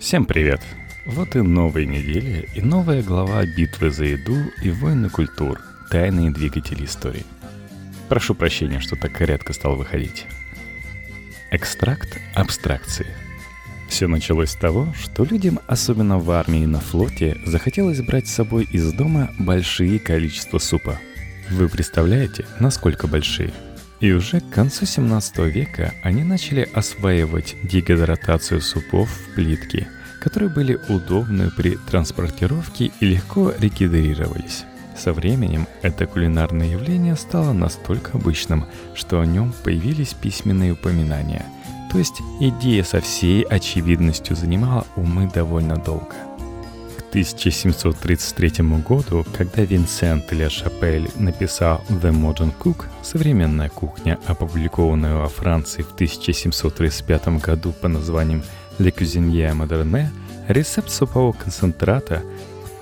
Всем привет! Вот и новая неделя, и новая глава битвы за еду и войны культур, тайные двигатели истории. Прошу прощения, что так редко стал выходить. Экстракт абстракции. Все началось с того, что людям, особенно в армии и на флоте, захотелось брать с собой из дома большие количества супа. Вы представляете, насколько большие? И уже к концу 17 века они начали осваивать дегидратацию супов в плитки, которые были удобны при транспортировке и легко регидрировались. Со временем это кулинарное явление стало настолько обычным, что о нем появились письменные упоминания. То есть идея со всей очевидностью занимала умы довольно долго – 1733 году, когда Винсент Ля Шапель написал «The Modern Cook» — современная кухня, опубликованная во Франции в 1735 году по названием «Le Cuisinier Moderne», рецепт супового концентрата,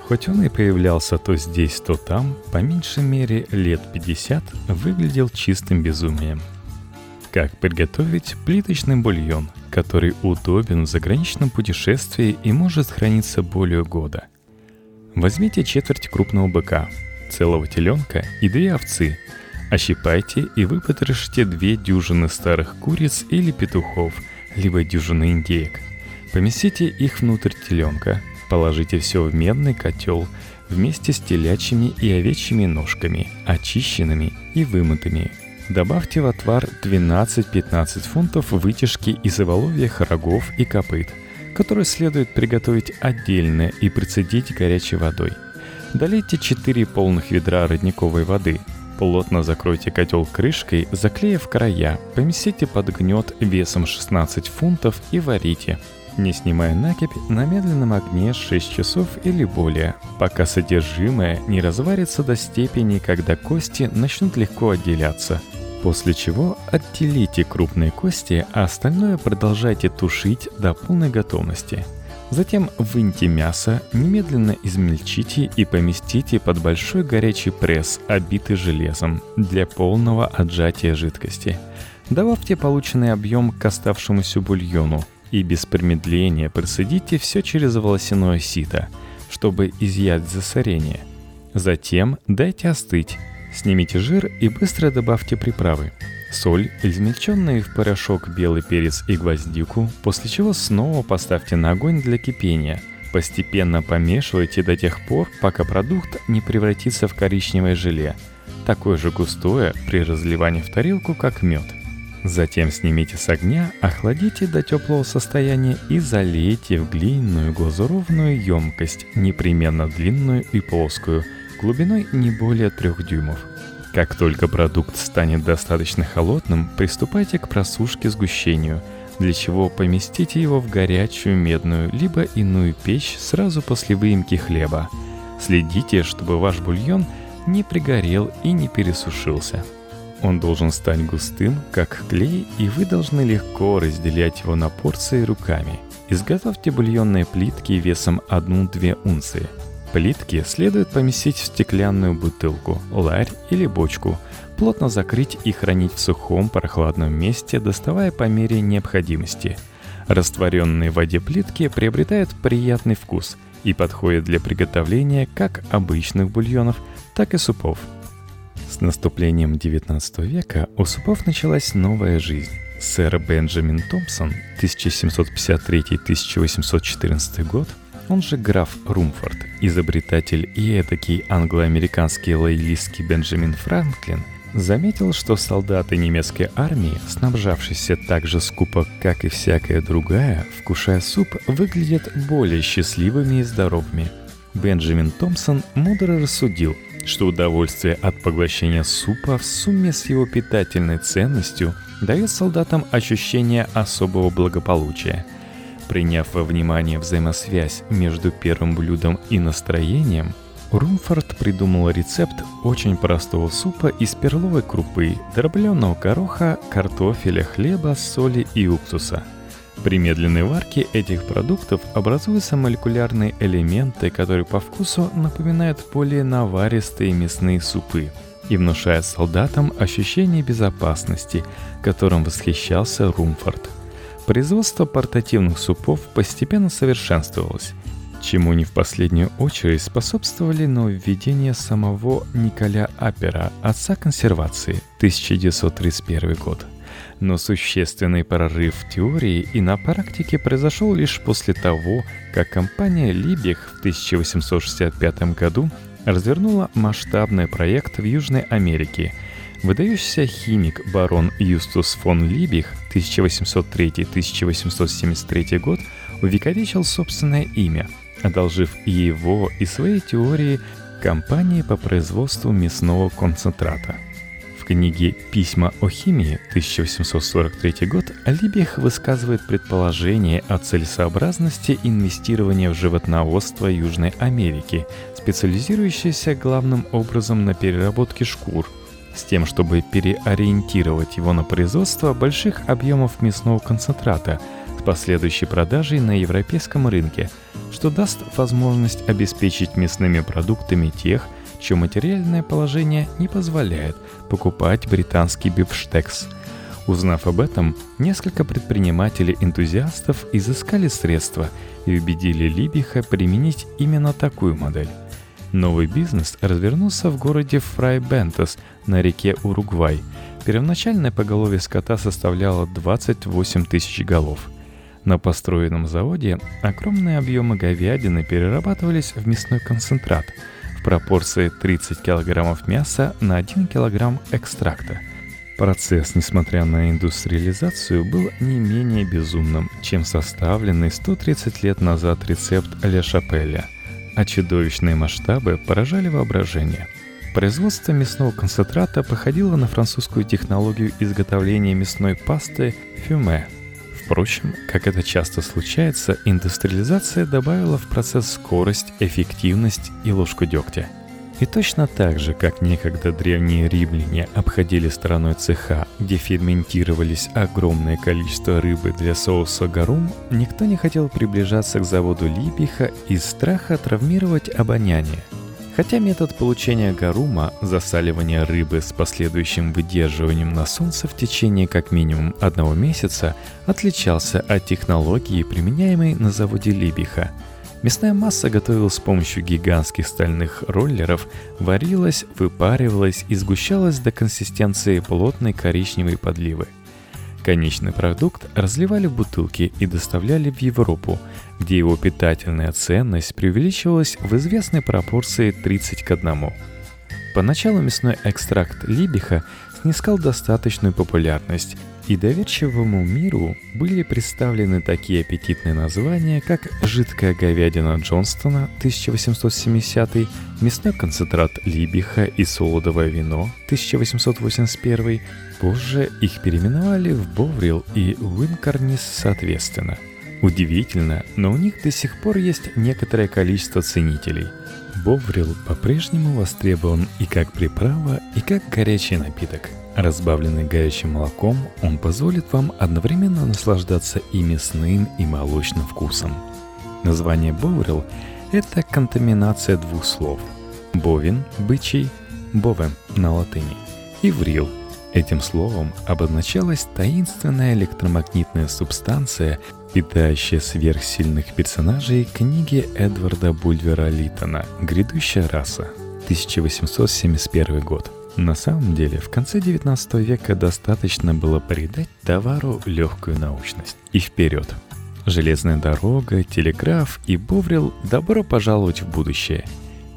хоть он и появлялся то здесь, то там, по меньшей мере лет 50, выглядел чистым безумием. Как приготовить плиточный бульон — который удобен в заграничном путешествии и может храниться более года. Возьмите четверть крупного быка, целого теленка и две овцы. Ощипайте и выпотрошите две дюжины старых куриц или петухов, либо дюжины индеек. Поместите их внутрь теленка, положите все в медный котел вместе с телячьими и овечьими ножками, очищенными и вымытыми, Добавьте в отвар 12-15 фунтов вытяжки из оволовьих рогов и копыт, которые следует приготовить отдельно и прицедить горячей водой. Долейте 4 полных ведра родниковой воды. Плотно закройте котел крышкой, заклеив края, поместите под гнет весом 16 фунтов и варите. Не снимая накипь, на медленном огне 6 часов или более, пока содержимое не разварится до степени, когда кости начнут легко отделяться – После чего отделите крупные кости, а остальное продолжайте тушить до полной готовности. Затем выньте мясо, немедленно измельчите и поместите под большой горячий пресс, обитый железом, для полного отжатия жидкости. Добавьте полученный объем к оставшемуся бульону и без промедления просадите все через волосяное сито, чтобы изъять засорение. Затем дайте остыть Снимите жир и быстро добавьте приправы. Соль, измельченный в порошок белый перец и гвоздику, после чего снова поставьте на огонь для кипения. Постепенно помешивайте до тех пор, пока продукт не превратится в коричневое желе, такое же густое при разливании в тарелку, как мед. Затем снимите с огня, охладите до теплого состояния и залейте в глиняную глазурованную емкость, непременно длинную и плоскую – глубиной не более 3 дюймов. Как только продукт станет достаточно холодным, приступайте к просушке сгущению, для чего поместите его в горячую медную либо иную печь сразу после выемки хлеба. Следите, чтобы ваш бульон не пригорел и не пересушился. Он должен стать густым, как клей, и вы должны легко разделять его на порции руками. Изготовьте бульонные плитки весом 1-2 унции – Плитки следует поместить в стеклянную бутылку, ларь или бочку, плотно закрыть и хранить в сухом прохладном месте, доставая по мере необходимости. Растворенные в воде плитки приобретают приятный вкус и подходят для приготовления как обычных бульонов, так и супов. С наступлением XIX века у супов началась новая жизнь. Сэр Бенджамин Томпсон 1753-1814 год он же граф Румфорд, изобретатель и этакий англо-американский лоялистский Бенджамин Франклин, заметил, что солдаты немецкой армии, снабжавшиеся так же скупо, как и всякая другая, вкушая суп, выглядят более счастливыми и здоровыми. Бенджамин Томпсон мудро рассудил, что удовольствие от поглощения супа в сумме с его питательной ценностью дает солдатам ощущение особого благополучия – Приняв во внимание взаимосвязь между первым блюдом и настроением, Румфорд придумал рецепт очень простого супа из перловой крупы, дробленого гороха, картофеля, хлеба, соли и уксуса. При медленной варке этих продуктов образуются молекулярные элементы, которые по вкусу напоминают более наваристые мясные супы и внушают солдатам ощущение безопасности, которым восхищался Румфорд – производство портативных супов постепенно совершенствовалось, чему не в последнюю очередь способствовали нововведения самого Николя Апера, отца консервации, 1931 год. Но существенный прорыв в теории и на практике произошел лишь после того, как компания Либех в 1865 году развернула масштабный проект в Южной Америке. Выдающийся химик барон Юстус фон Либих 1803-1873 год увековечил собственное имя, одолжив его и свои теории компании по производству мясного концентрата. В книге «Письма о химии» 1843 год Либих высказывает предположение о целесообразности инвестирования в животноводство Южной Америки, специализирующееся главным образом на переработке шкур, с тем, чтобы переориентировать его на производство больших объемов мясного концентрата – с последующей продажей на европейском рынке, что даст возможность обеспечить мясными продуктами тех, чье материальное положение не позволяет покупать британский бифштекс. Узнав об этом, несколько предпринимателей-энтузиастов изыскали средства и убедили Либиха применить именно такую модель. Новый бизнес развернулся в городе Фрайбентес на реке Уругвай. Первоначальное поголовье скота составляло 28 тысяч голов – на построенном заводе огромные объемы говядины перерабатывались в мясной концентрат в пропорции 30 кг мяса на 1 кг экстракта. Процесс, несмотря на индустриализацию, был не менее безумным, чем составленный 130 лет назад рецепт Ля Шапеля, а чудовищные масштабы поражали воображение – Производство мясного концентрата походило на французскую технологию изготовления мясной пасты фюме – Впрочем, как это часто случается, индустриализация добавила в процесс скорость, эффективность и ложку дегтя. И точно так же, как некогда древние римляне обходили стороной цеха, где ферментировались огромное количество рыбы для соуса гарум, никто не хотел приближаться к заводу Липиха из страха травмировать обоняние – Хотя метод получения гарума, засаливания рыбы с последующим выдерживанием на солнце в течение как минимум одного месяца, отличался от технологии, применяемой на заводе Либиха. Мясная масса готовилась с помощью гигантских стальных роллеров, варилась, выпаривалась и сгущалась до консистенции плотной коричневой подливы – Конечный продукт разливали в бутылки и доставляли в Европу, где его питательная ценность преувеличивалась в известной пропорции 30 к 1. Поначалу мясной экстракт либиха снискал достаточную популярность, и доверчивому миру были представлены такие аппетитные названия, как «Жидкая говядина Джонстона» 1870, «Мясной концентрат Либиха» и «Солодовое вино» 1881. Позже их переименовали в «Боврил» и «Уинкарнис» соответственно. Удивительно, но у них до сих пор есть некоторое количество ценителей. Боврил по-прежнему востребован и как приправа, и как горячий напиток – Разбавленный горячим молоком, он позволит вам одновременно наслаждаться и мясным, и молочным вкусом. Название Боурил – это контаминация двух слов. Бовин – бычий, бовем на латыни, и врил. Этим словом обозначалась таинственная электромагнитная субстанция, питающая сверхсильных персонажей книги Эдварда Бульвера Литона «Грядущая раса», 1871 год – на самом деле, в конце 19 века достаточно было придать товару легкую научность. И вперед. Железная дорога, телеграф и Боврил добро пожаловать в будущее.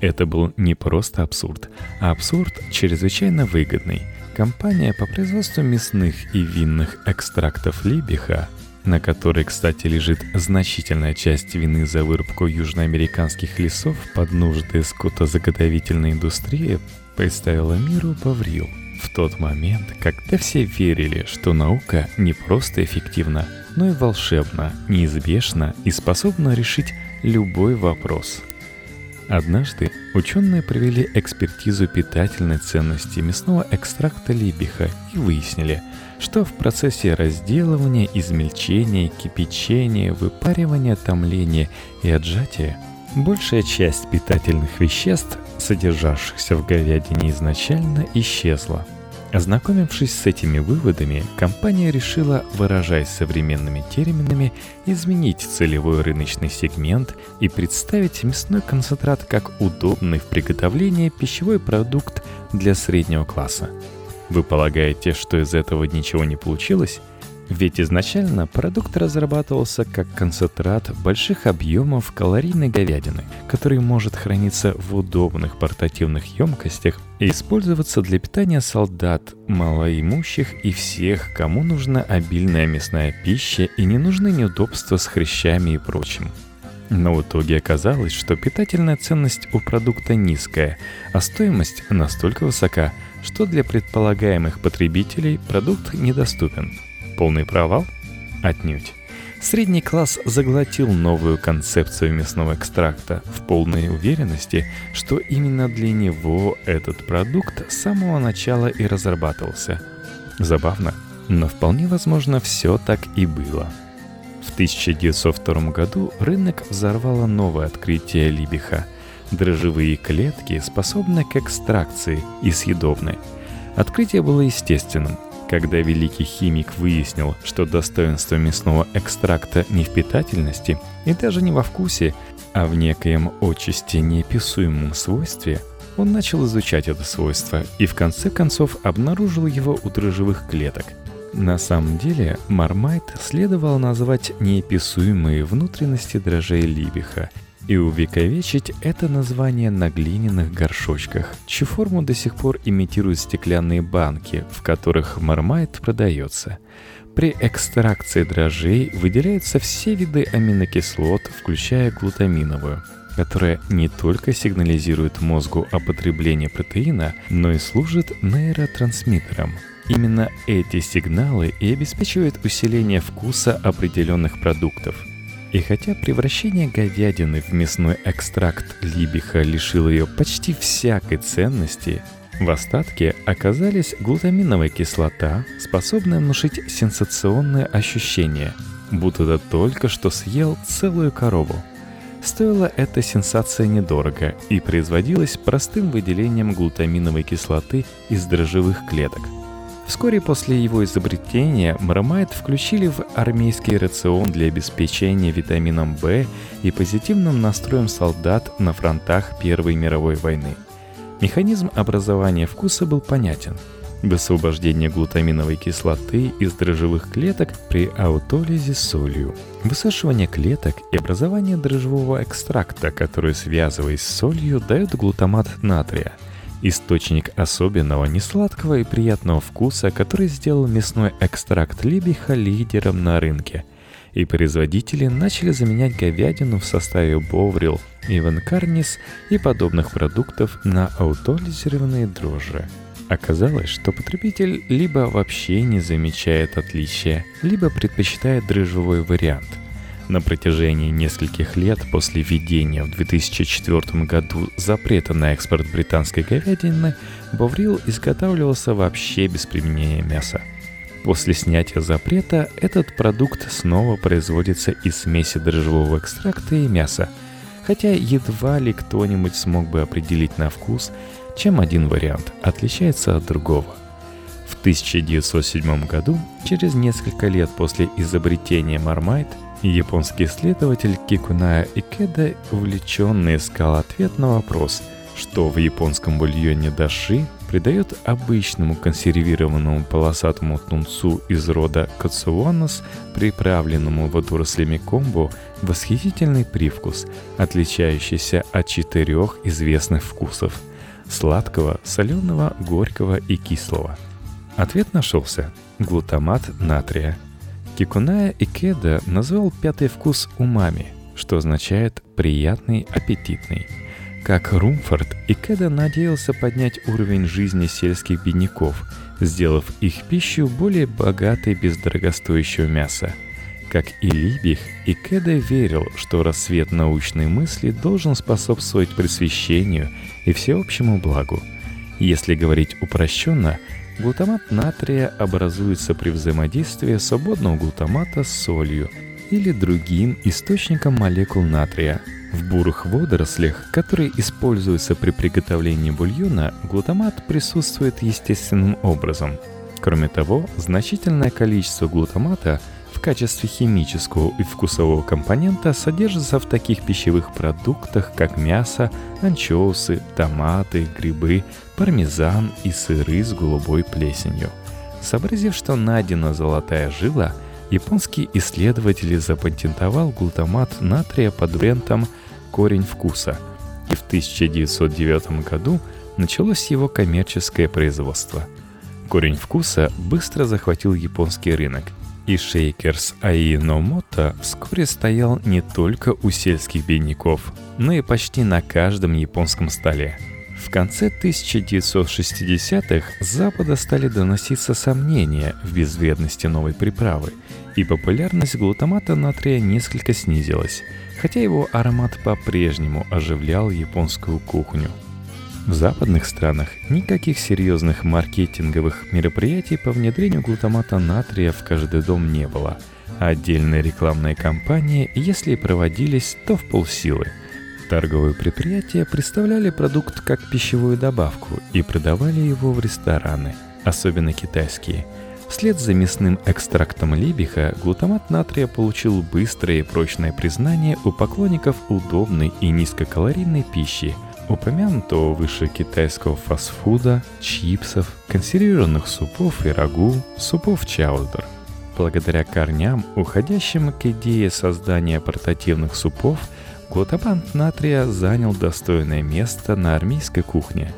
Это был не просто абсурд, а абсурд чрезвычайно выгодный. Компания по производству мясных и винных экстрактов Либиха на которой, кстати, лежит значительная часть вины за вырубку южноамериканских лесов под нужды скотозаготовительной индустрии, представила миру Паврил в тот момент, когда все верили, что наука не просто эффективна, но и волшебна, неизбежна и способна решить любой вопрос. Однажды ученые провели экспертизу питательной ценности мясного экстракта либиха и выяснили, что в процессе разделывания, измельчения, кипячения, выпаривания, томления и отжатия большая часть питательных веществ содержавшихся в говядине изначально, исчезла. Ознакомившись с этими выводами, компания решила, выражаясь современными терминами, изменить целевой рыночный сегмент и представить мясной концентрат как удобный в приготовлении пищевой продукт для среднего класса. Вы полагаете, что из этого ничего не получилось? Ведь изначально продукт разрабатывался как концентрат больших объемов калорийной говядины, который может храниться в удобных портативных емкостях и использоваться для питания солдат, малоимущих и всех, кому нужна обильная мясная пища и не нужны неудобства с хрящами и прочим. Но в итоге оказалось, что питательная ценность у продукта низкая, а стоимость настолько высока, что для предполагаемых потребителей продукт недоступен – Полный провал? Отнюдь. Средний класс заглотил новую концепцию мясного экстракта в полной уверенности, что именно для него этот продукт с самого начала и разрабатывался. Забавно, но вполне возможно все так и было. В 1902 году рынок взорвало новое открытие Либиха – дрожжевые клетки, способные к экстракции и съедобны. Открытие было естественным, когда великий химик выяснил, что достоинство мясного экстракта не в питательности и даже не во вкусе, а в некоем отчасти неописуемом свойстве, он начал изучать это свойство и в конце концов обнаружил его у дрожжевых клеток. На самом деле, мармайт следовало назвать неописуемые внутренности дрожжей либиха – и увековечить это название на глиняных горшочках, чью форму до сих пор имитируют стеклянные банки, в которых мармайт продается. При экстракции дрожжей выделяются все виды аминокислот, включая глутаминовую, которая не только сигнализирует мозгу о потреблении протеина, но и служит нейротрансмиттером. Именно эти сигналы и обеспечивают усиление вкуса определенных продуктов – и хотя превращение говядины в мясной экстракт либиха лишило ее почти всякой ценности, в остатке оказались глутаминовая кислота, способная внушить сенсационное ощущение, будто ты только что съел целую корову. Стоила эта сенсация недорого и производилась простым выделением глутаминовой кислоты из дрожжевых клеток – Вскоре после его изобретения маромайт включили в армейский рацион для обеспечения витамином В и позитивным настроем солдат на фронтах Первой мировой войны. Механизм образования вкуса был понятен. Высвобождение глутаминовой кислоты из дрожжевых клеток при аутолизе солью. Высушивание клеток и образование дрожжевого экстракта, который, связываясь с солью, дает глутамат натрия – Источник особенного, несладкого и приятного вкуса, который сделал мясной экстракт либиха лидером на рынке. И производители начали заменять говядину в составе боврил, ивенкарнис и подобных продуктов на аутолизированные дрожжи. Оказалось, что потребитель либо вообще не замечает отличия, либо предпочитает дрожжевой вариант – на протяжении нескольких лет после введения в 2004 году запрета на экспорт британской говядины, боврил изготавливался вообще без применения мяса. После снятия запрета этот продукт снова производится из смеси дрожжевого экстракта и мяса, хотя едва ли кто-нибудь смог бы определить на вкус, чем один вариант отличается от другого. В 1907 году, через несколько лет после изобретения Marmite, Японский исследователь Кикуная Икеда увлеченно искал ответ на вопрос, что в японском бульоне даши придает обычному консервированному полосатому тунцу из рода кацуанос, приправленному водорослями комбо, восхитительный привкус, отличающийся от четырех известных вкусов – сладкого, соленого, горького и кислого. Ответ нашелся – глутамат натрия – Кикуная Икеда назвал пятый вкус умами, что означает «приятный, аппетитный». Как Румфорд, Икеда надеялся поднять уровень жизни сельских бедняков, сделав их пищу более богатой без дорогостоящего мяса. Как и Либих, Икеда верил, что рассвет научной мысли должен способствовать просвещению и всеобщему благу. Если говорить упрощенно – Глутамат натрия образуется при взаимодействии свободного глутамата с солью или другим источником молекул натрия. В бурых водорослях, которые используются при приготовлении бульона, глутамат присутствует естественным образом. Кроме того, значительное количество глутамата качестве химического и вкусового компонента содержится в таких пищевых продуктах, как мясо, анчоусы, томаты, грибы, пармезан и сыры с голубой плесенью. Сообразив, что найдена золотая жила – японский исследователь запатентовал глутамат натрия под брендом «Корень вкуса», и в 1909 году началось его коммерческое производство. «Корень вкуса» быстро захватил японский рынок, и шейкерс Аиномото вскоре стоял не только у сельских бедняков, но и почти на каждом японском столе – в конце 1960-х с Запада стали доноситься сомнения в безвредности новой приправы, и популярность глутамата натрия несколько снизилась, хотя его аромат по-прежнему оживлял японскую кухню. В западных странах никаких серьезных маркетинговых мероприятий по внедрению глутамата натрия в каждый дом не было, отдельные рекламные кампании, если и проводились, то в полсилы – Торговые предприятия представляли продукт как пищевую добавку и продавали его в рестораны, особенно китайские. Вслед за мясным экстрактом либиха глутамат натрия получил быстрое и прочное признание у поклонников удобной и низкокалорийной пищи, упомянутого выше китайского фастфуда, чипсов, консервированных супов и рагу, супов чаудер. Благодаря корням, уходящим к идее создания портативных супов – Глутамат натрия занял достойное место на армейской кухне.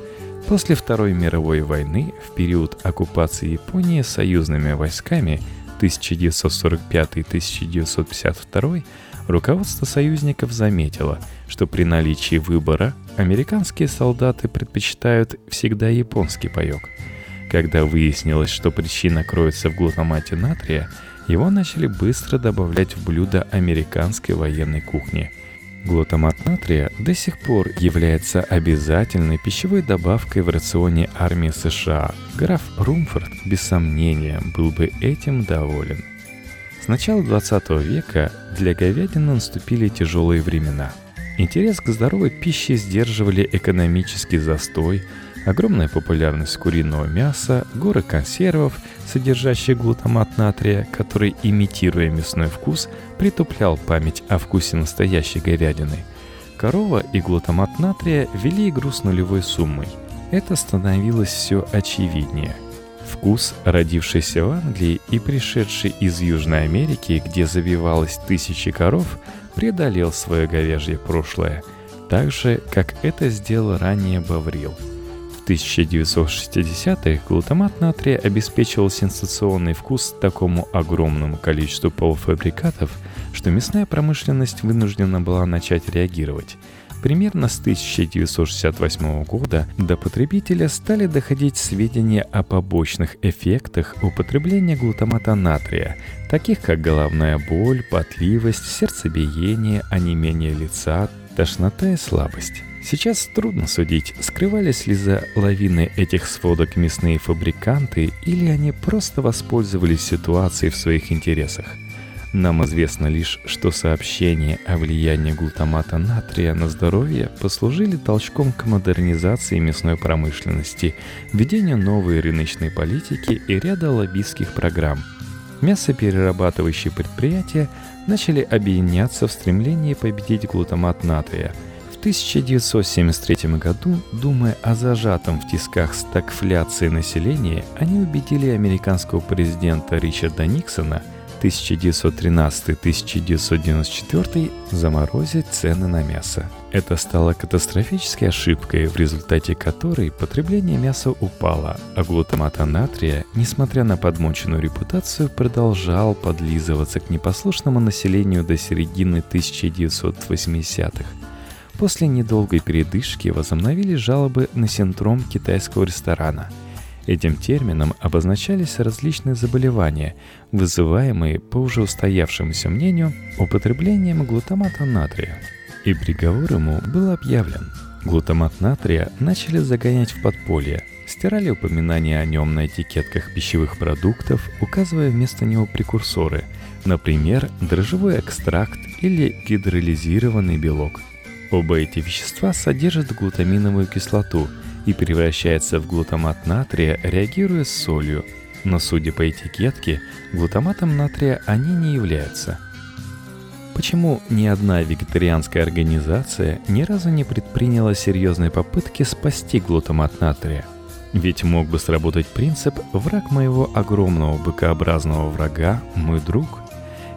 После Второй мировой войны, в период оккупации Японии союзными войсками 1945-1952, руководство союзников заметило, что при наличии выбора американские солдаты предпочитают всегда японский паек. Когда выяснилось, что причина кроется в глутамате натрия, его начали быстро добавлять в блюда американской военной кухни – Глутамат натрия до сих пор является обязательной пищевой добавкой в рационе армии США. Граф Румфорд, без сомнения, был бы этим доволен. С начала 20 века для говядины наступили тяжелые времена. Интерес к здоровой пище сдерживали экономический застой, огромная популярность куриного мяса, горы консервов, содержащих глутамат натрия, который, имитируя мясной вкус, притуплял память о вкусе настоящей говядины. Корова и глутамат натрия вели игру с нулевой суммой. Это становилось все очевиднее. Вкус, родившийся в Англии и пришедший из Южной Америки, где забивалось тысячи коров, преодолел свое говяжье прошлое, так же, как это сделал ранее Баврил – 1960-х глутамат натрия обеспечивал сенсационный вкус такому огромному количеству полуфабрикатов, что мясная промышленность вынуждена была начать реагировать. Примерно с 1968 года до потребителя стали доходить сведения о побочных эффектах употребления глутамата натрия, таких как головная боль, потливость, сердцебиение, онемение лица, тошнота и слабость. Сейчас трудно судить, скрывались ли за лавиной этих сводок мясные фабриканты или они просто воспользовались ситуацией в своих интересах. Нам известно лишь, что сообщения о влиянии глутамата натрия на здоровье послужили толчком к модернизации мясной промышленности, введению новой рыночной политики и ряда лоббистских программ. Мясоперерабатывающие предприятия начали объединяться в стремлении победить глутамат натрия – 1973 году, думая о зажатом в тисках стагфляции населения, они убедили американского президента Ричарда Никсона 1913-1994 заморозить цены на мясо. Это стало катастрофической ошибкой, в результате которой потребление мяса упало, а глутамата натрия, несмотря на подмоченную репутацию, продолжал подлизываться к непослушному населению до середины 1980-х. После недолгой передышки возобновили жалобы на синдром китайского ресторана. Этим термином обозначались различные заболевания, вызываемые, по уже устоявшемуся мнению, употреблением глутамата натрия. И приговор ему был объявлен. Глутамат натрия начали загонять в подполье. Стирали упоминания о нем на этикетках пищевых продуктов, указывая вместо него прекурсоры, например, дрожжевой экстракт или гидролизированный белок. Оба эти вещества содержат глутаминовую кислоту и превращаются в глутамат натрия, реагируя с солью, но судя по этикетке, глутаматом натрия они не являются – Почему ни одна вегетарианская организация ни разу не предприняла серьезной попытки спасти глутамат натрия? Ведь мог бы сработать принцип «враг моего огромного быкообразного врага – мой друг».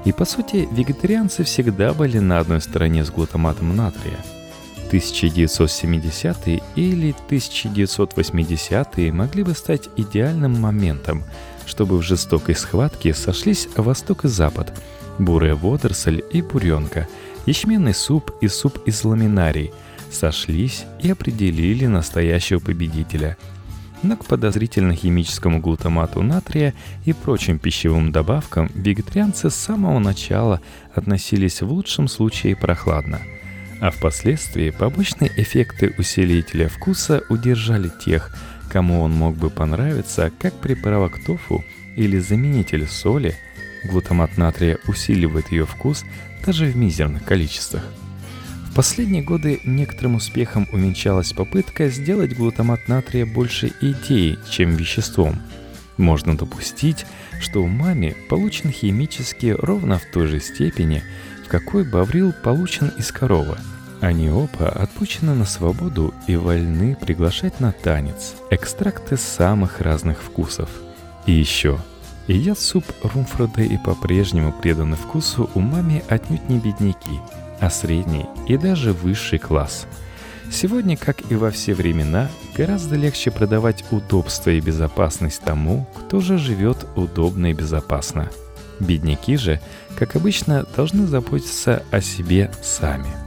И по сути, вегетарианцы всегда были на одной стороне с глутаматом натрия. 1970-е или 1980-е могли бы стать идеальным моментом, чтобы в жестокой схватке сошлись Восток и Запад – бурая водоросль и буренка, ячменный суп и суп из ламинарий сошлись и определили настоящего победителя. Но к подозрительно-химическому глутамату натрия и прочим пищевым добавкам вегетарианцы с самого начала относились в лучшем случае прохладно. А впоследствии побочные эффекты усилителя вкуса удержали тех, кому он мог бы понравиться как приправа к тофу или заменитель соли – Глутамат натрия усиливает ее вкус даже в мизерных количествах. В последние годы некоторым успехом уменьшалась попытка сделать глутамат натрия больше идеей, чем веществом. Можно допустить, что у мами получен химически ровно в той же степени, какой баврил получен из коровы. Они оба отпущены на свободу и вольны приглашать на танец экстракты самых разных вкусов. И еще – Едят суп Румфрода и по-прежнему преданы вкусу умами отнюдь не бедняки, а средний и даже высший класс. Сегодня, как и во все времена, гораздо легче продавать удобство и безопасность тому, кто же живет удобно и безопасно. Бедняки же, как обычно, должны заботиться о себе сами.